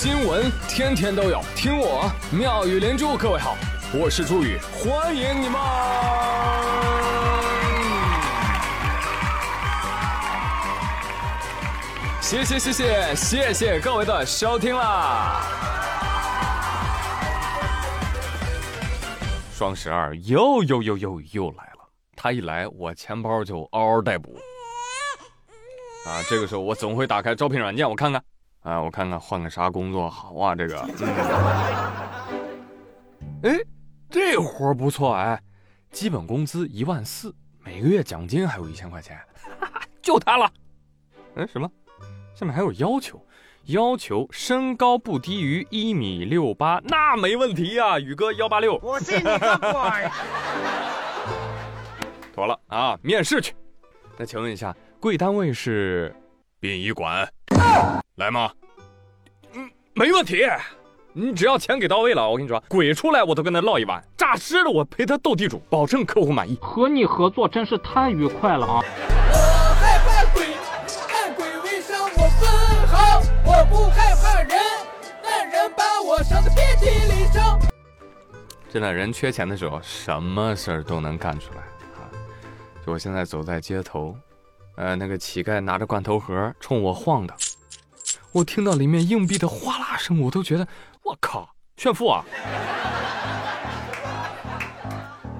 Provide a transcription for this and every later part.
新闻天天都有，听我妙语连珠。各位好，我是朱宇，欢迎你们！谢谢谢谢谢谢各位的收听啦！双十二又又又又又来了，他一来，我钱包就嗷嗷待哺。啊，这个时候我总会打开招聘软件，我看看，啊，我看看换个啥工作好啊？这个，哎，这活不错哎，基本工资一万四，每个月奖金还有一千块钱，就他了。哎，什么？下面还有要求，要求身高不低于一米六八，那没问题呀，宇哥幺八六。我信你个鬼！妥了啊，面试去。那请问一下。贵单位是殡仪馆，来吗？嗯，没问题。你只要钱给到位了，我跟你说，鬼出来我都跟他唠一碗，诈尸了我陪他斗地主，保证客户满意。和你合作真是太愉快了啊！我害怕鬼，但鬼未伤我分毫。我不害怕人，但人把我伤得遍体鳞伤。真的，人缺钱的时候，什么事儿都能干出来啊！就我现在走在街头。呃，那个乞丐拿着罐头盒冲我晃的，我听到里面硬币的哗啦声，我都觉得我靠，炫富啊！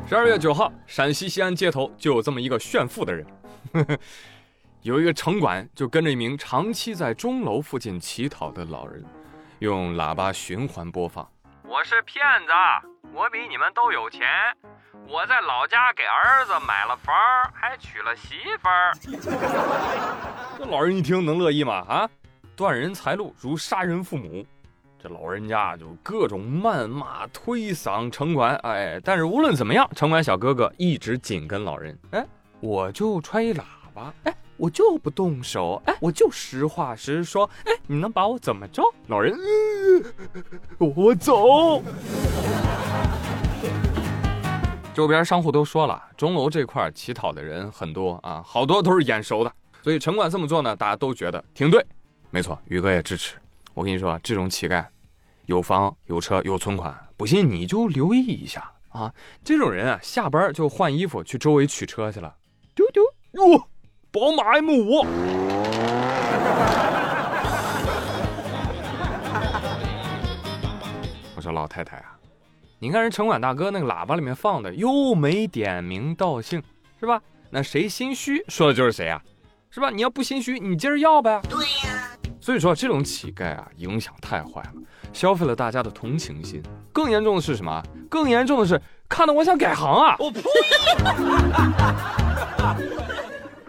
十二月九号，陕西西安街头就有这么一个炫富的人，有一个城管就跟着一名长期在钟楼附近乞讨的老人，用喇叭循环播放：“我是骗子，我比你们都有钱。”我在老家给儿子买了房，还娶了媳妇儿。这老人一听能乐意吗？啊，断人财路如杀人父母，这老人家就各种谩骂推搡城管。哎，但是无论怎么样，城管小哥哥一直紧跟老人。哎，我就吹一喇叭，哎，我就不动手，哎，我就实话实说，哎，你能把我怎么着？老人，我走。周边商户都说了，钟楼这块乞讨的人很多啊，好多都是眼熟的，所以城管这么做呢，大家都觉得挺对。没错，宇哥也支持。我跟你说，这种乞丐，有房有车有存款，不信你就留意一下啊。这种人啊，下班就换衣服去周围取车去了。丢丢哟，宝马 M 五。我说老太太啊。你看人城管大哥那个喇叭里面放的又没点名道姓，是吧？那谁心虚说的就是谁啊，是吧？你要不心虚，你接着要呗。对呀。所以说这种乞丐啊，影响太坏了，消费了大家的同情心。更严重的是什么？更严重的是看得我想改行啊！我呸！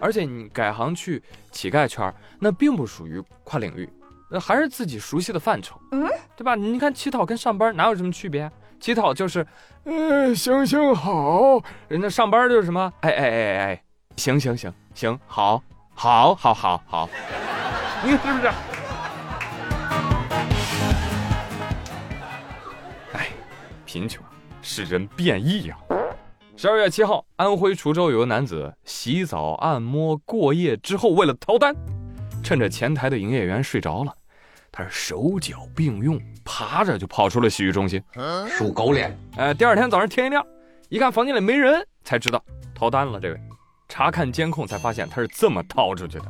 而且你改行去乞丐圈，那并不属于跨领域，那还是自己熟悉的范畴，嗯，对吧？你看乞讨跟上班哪有什么区别？乞讨就是，嗯，行行好，人家上班就是什么？哎哎哎哎，行行行行，好，好，好，好，好，你看是不是？贫穷使人变异呀！十二月七号，安徽滁州有个男子洗澡按摩过夜之后，为了逃单，趁着前台的营业员睡着了。他是手脚并用，爬着就跑出了洗浴中心，属狗脸。哎，第二天早上天一亮，一看房间里没人，才知道逃单了。这位查看监控才发现他是这么逃出去的。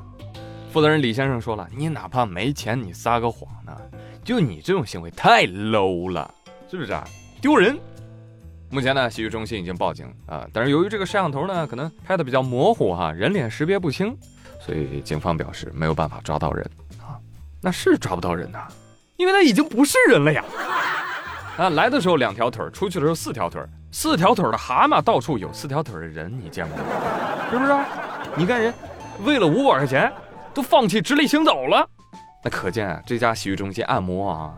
负责人李先生说了：“你哪怕没钱，你撒个谎呢？就你这种行为太 low 了，是不是啊？丢人！”目前呢，洗浴中心已经报警啊，但是由于这个摄像头呢，可能拍的比较模糊哈，人脸识别不清，所以警方表示没有办法抓到人啊。那是抓不到人呐，因为他已经不是人了呀。啊，来的时候两条腿，出去的时候四条腿，四条腿的蛤蟆到处有，四条腿的人你见过吗？是不是？你看人，为了五百块钱，都放弃直立行走了，那可见啊，这家洗浴中心按摩啊，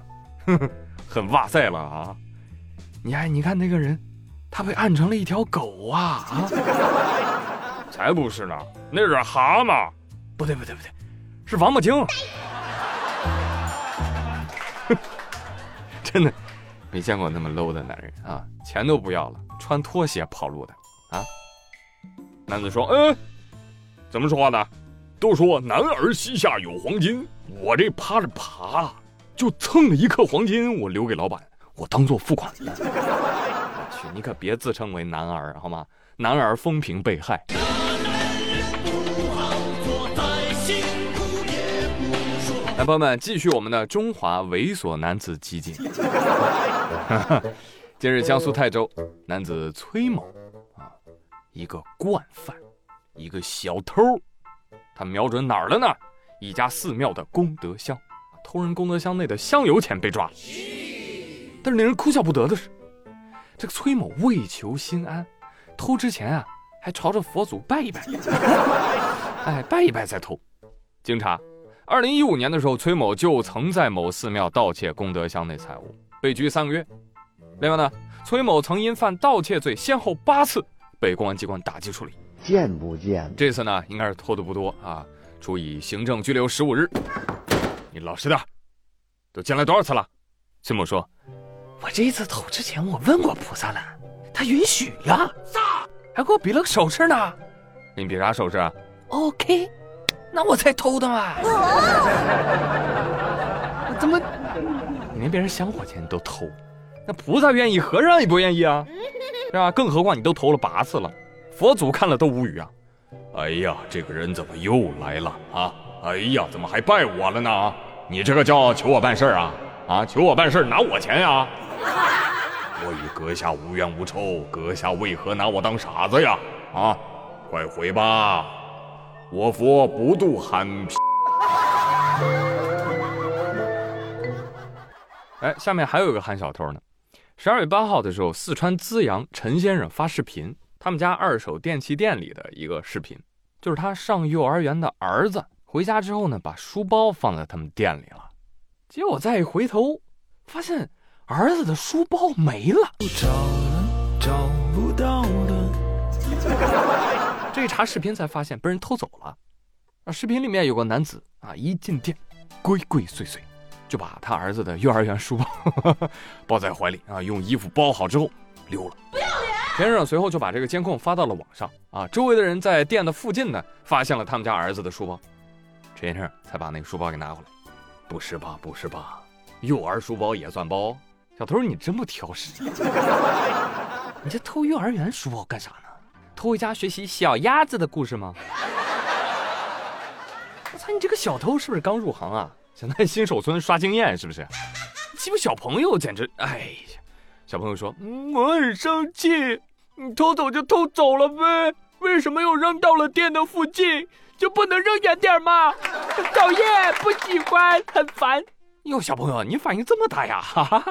很哇塞了啊。你还你看那个人，他被按成了一条狗啊啊！才不是呢，那是蛤蟆，不对不对不对，是王八精。真的没见过那么 low 的男人啊！钱都不要了，穿拖鞋跑路的啊！男子说：“嗯，怎么说话呢？都说男儿膝下有黄金，我这趴着爬，就蹭了一克黄金，我留给老板，我当做付款了。我 去，你可别自称为男儿好吗？男儿风评被害。来，朋友们，继续我们的中华猥琐男子集锦。近日，江苏泰州男子崔某啊，一个惯犯，一个小偷，他瞄准哪儿了呢？一家寺庙的功德箱，偷人功德箱内的香油钱被抓了。但是令人哭笑不得的是，这个崔某为求心安，偷之前啊，还朝着佛祖拜一拜，哎，拜一拜再偷。经查，二零一五年的时候，崔某就曾在某寺庙盗窃功德箱内财物，被拘三个月。另外呢，崔某曾因犯盗窃罪，先后八次被公安机关打击处理。见不见？这次呢，应该是偷的不多啊，处以行政拘留十五日。你老实点，都进来多少次了？崔某说：“我这一次偷之前，我问过菩萨了，他允许呀，还给我比了个手势呢。给你比啥手势啊？OK，那我才偷的嘛。我怎么你连别人香火钱你都偷？那菩萨愿意，和尚也不愿意啊，是吧？更何况你都偷了八次了，佛祖看了都无语啊！哎呀，这个人怎么又来了啊？哎呀，怎么还拜我了呢？你这个叫求我办事啊？啊，求我办事拿我钱呀？我与阁下无冤无仇，阁下为何拿我当傻子呀？啊，快回吧，我佛不渡憨批。哎，下面还有一个憨小偷呢。十二月八号的时候，四川资阳陈先生发视频，他们家二手电器店里的一个视频，就是他上幼儿园的儿子回家之后呢，把书包放在他们店里了，结果再一回头，发现儿子的书包没了。这一查视频才发现被人偷走了。啊，视频里面有个男子啊，一进店，鬼鬼祟祟。就把他儿子的幼儿园书包 抱在怀里啊，用衣服包好之后溜了。不要脸！田先生随后就把这个监控发到了网上啊，周围的人在店的附近呢，发现了他们家儿子的书包，陈先生才把那个书包给拿回来。不是吧？不是吧？幼儿书包也算包？小偷你真不挑食！你这偷幼儿园书包干啥呢？偷回家学习小鸭子的故事吗？我操，你这个小偷是不是刚入行啊？想在新手村刷经验是不是？欺负小朋友简直……哎呀！小朋友说：“我很生气，你偷走就偷走了呗，为什么又扔到了店的附近？就不能扔远点吗？讨厌，不喜欢，很烦。”哟，小朋友，你反应这么大呀？哈哈！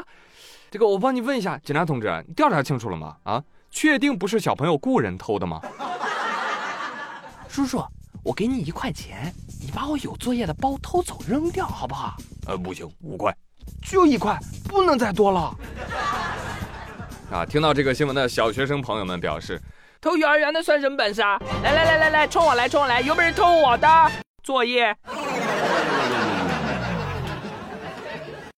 这个我帮你问一下，警察同志，你调查清楚了吗？啊，确定不是小朋友雇人偷的吗？叔叔。我给你一块钱，你把我有作业的包偷走扔掉，好不好？呃，不行，五块，就一块，不能再多了。啊，听到这个新闻的小学生朋友们表示，偷幼儿园的算什么本事啊？来来来来来，冲我来冲我来，有本事偷我的作业？